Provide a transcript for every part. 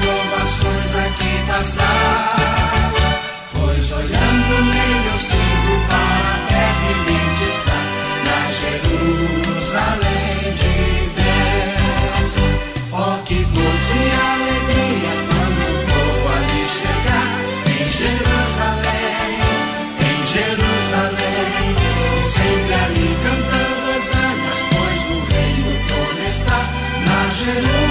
provações aqui passar. Pois olhando nele eu sigo para brevemente estar na Jerusalém de Deus. Oh, que gozo e alegria quando vou ali chegar em Jerusalém, em Jerusalém, sempre ali cantando as anas, pois o reino todo está na Jerusalém.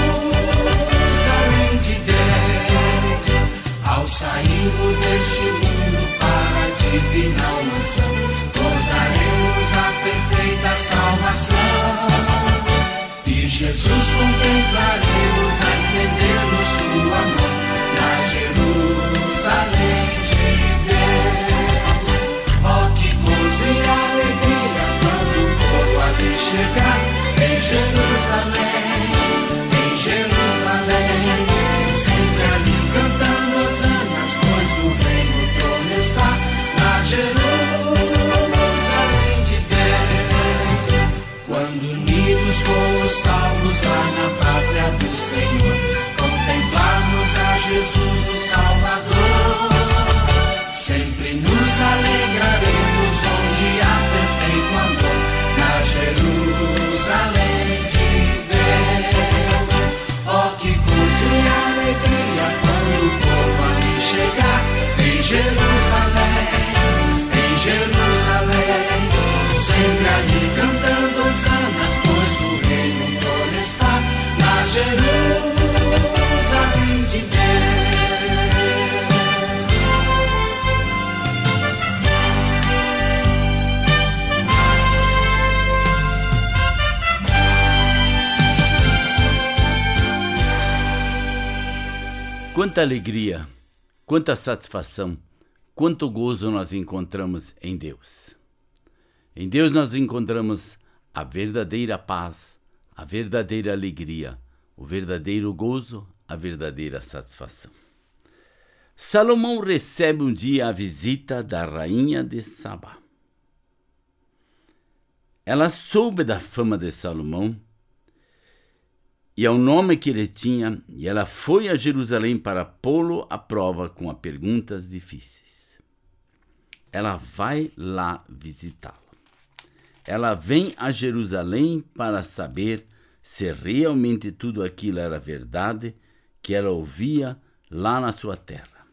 Quanta alegria, quanta satisfação, quanto gozo nós encontramos em Deus. Em Deus nós encontramos a verdadeira paz, a verdadeira alegria, o verdadeiro gozo, a verdadeira satisfação. Salomão recebe um dia a visita da rainha de Sabá. Ela soube da fama de Salomão e ao nome que ele tinha, e ela foi a Jerusalém para pô-lo à prova com perguntas difíceis. Ela vai lá visitá-lo. Ela vem a Jerusalém para saber se realmente tudo aquilo era verdade que ela ouvia lá na sua terra.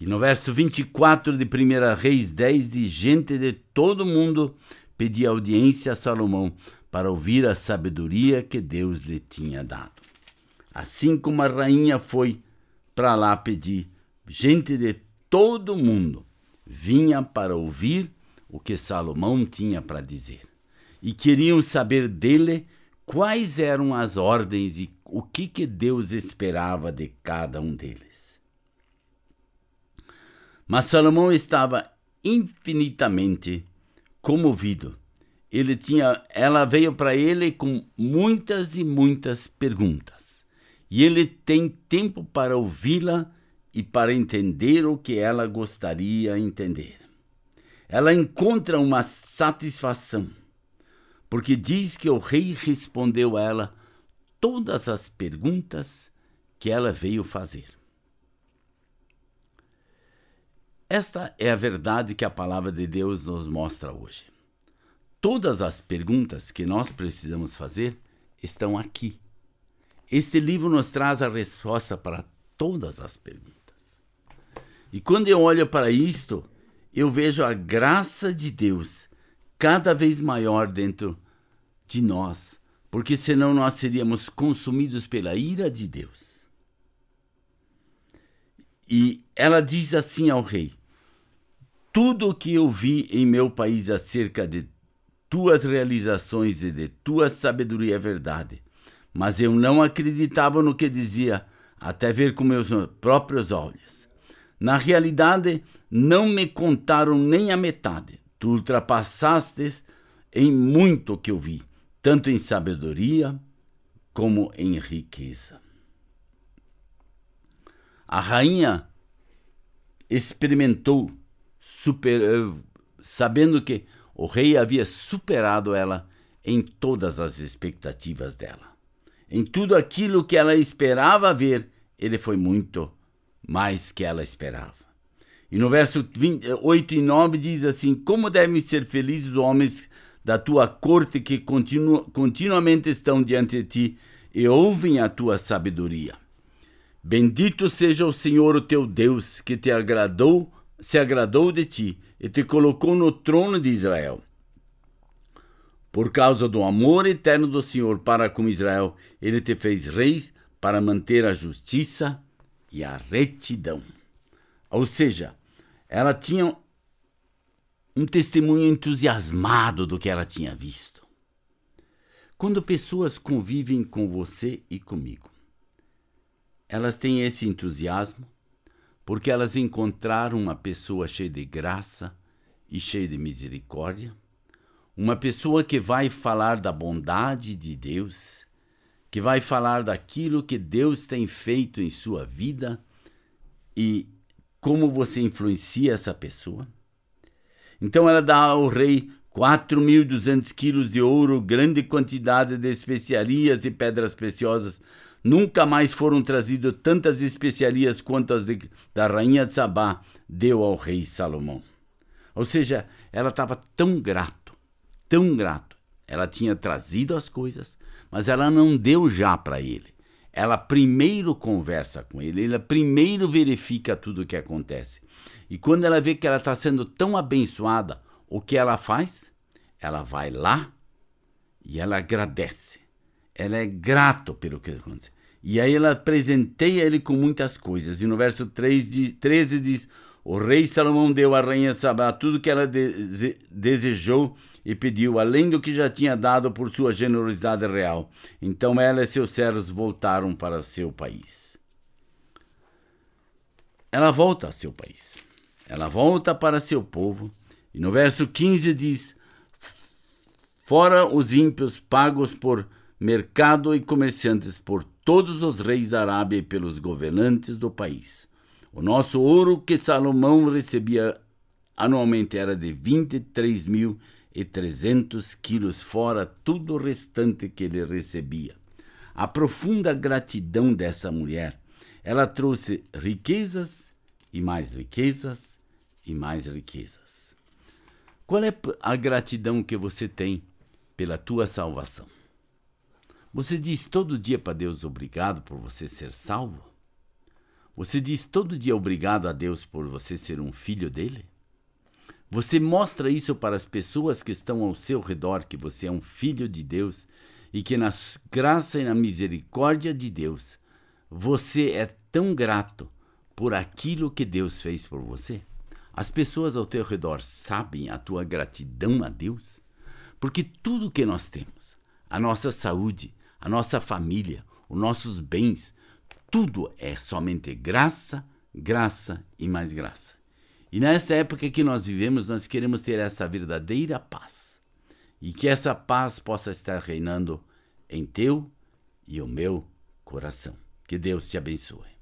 E no verso 24 de 1 Reis 10 diz: Gente de todo mundo pedia audiência a Salomão para ouvir a sabedoria que Deus lhe tinha dado. Assim como a rainha foi para lá pedir, gente de todo mundo vinha para ouvir o que Salomão tinha para dizer. E queriam saber dele quais eram as ordens e o que, que Deus esperava de cada um deles. Mas Salomão estava infinitamente comovido ele tinha, ela veio para ele com muitas e muitas perguntas. E ele tem tempo para ouvi-la e para entender o que ela gostaria de entender. Ela encontra uma satisfação, porque diz que o rei respondeu a ela todas as perguntas que ela veio fazer. Esta é a verdade que a palavra de Deus nos mostra hoje. Todas as perguntas que nós precisamos fazer estão aqui. Este livro nos traz a resposta para todas as perguntas. E quando eu olho para isto, eu vejo a graça de Deus cada vez maior dentro de nós, porque senão nós seríamos consumidos pela ira de Deus. E ela diz assim ao rei: tudo o que eu vi em meu país acerca de tuas realizações e de tua sabedoria é verdade. Mas eu não acreditava no que dizia, até ver com meus próprios olhos. Na realidade, não me contaram nem a metade. Tu ultrapassaste em muito o que eu vi, tanto em sabedoria como em riqueza. A rainha experimentou super, eh, sabendo que o rei havia superado ela em todas as expectativas dela. Em tudo aquilo que ela esperava ver, ele foi muito mais que ela esperava. E no verso 20, 8 e 9 diz assim: Como devem ser felizes os homens da tua corte que continu, continuamente estão diante de ti e ouvem a tua sabedoria. Bendito seja o Senhor, o teu Deus, que te agradou se agradou de ti e te colocou no trono de Israel. Por causa do amor eterno do Senhor para com Israel, ele te fez rei para manter a justiça e a retidão. Ou seja, ela tinha um testemunho entusiasmado do que ela tinha visto. Quando pessoas convivem com você e comigo, elas têm esse entusiasmo porque elas encontraram uma pessoa cheia de graça e cheia de misericórdia, uma pessoa que vai falar da bondade de Deus, que vai falar daquilo que Deus tem feito em sua vida e como você influencia essa pessoa. Então ela dá ao rei 4.200 quilos de ouro, grande quantidade de especiarias e pedras preciosas, Nunca mais foram trazidas tantas especiarias quanto as de, da rainha de Sabá deu ao rei Salomão. Ou seja, ela estava tão grato, tão grato. Ela tinha trazido as coisas, mas ela não deu já para ele. Ela primeiro conversa com ele, ela primeiro verifica tudo o que acontece. E quando ela vê que ela está sendo tão abençoada, o que ela faz? Ela vai lá e ela agradece ela é grato pelo que aconteceu. E aí ela presenteia ele com muitas coisas. E no verso 3 13 diz: O rei Salomão deu à rainha Sabá tudo que ela dese desejou e pediu, além do que já tinha dado por sua generosidade real. Então ela e seus servos voltaram para seu país. Ela volta a seu país. Ela volta para seu povo. E no verso 15 diz: Fora os ímpios pagos por mercado e comerciantes por todos os reis da Arábia e pelos governantes do país. O nosso ouro que Salomão recebia anualmente era de 23.300 quilos, fora tudo o restante que ele recebia. A profunda gratidão dessa mulher, ela trouxe riquezas e mais riquezas e mais riquezas. Qual é a gratidão que você tem pela tua salvação? Você diz todo dia para Deus obrigado por você ser salvo? Você diz todo dia obrigado a Deus por você ser um filho dele? Você mostra isso para as pessoas que estão ao seu redor que você é um filho de Deus e que na graça e na misericórdia de Deus você é tão grato por aquilo que Deus fez por você? As pessoas ao teu redor sabem a tua gratidão a Deus? Porque tudo que nós temos, a nossa saúde, a nossa família, os nossos bens, tudo é somente graça, graça e mais graça. E nesta época que nós vivemos, nós queremos ter essa verdadeira paz. E que essa paz possa estar reinando em teu e o meu coração. Que Deus te abençoe.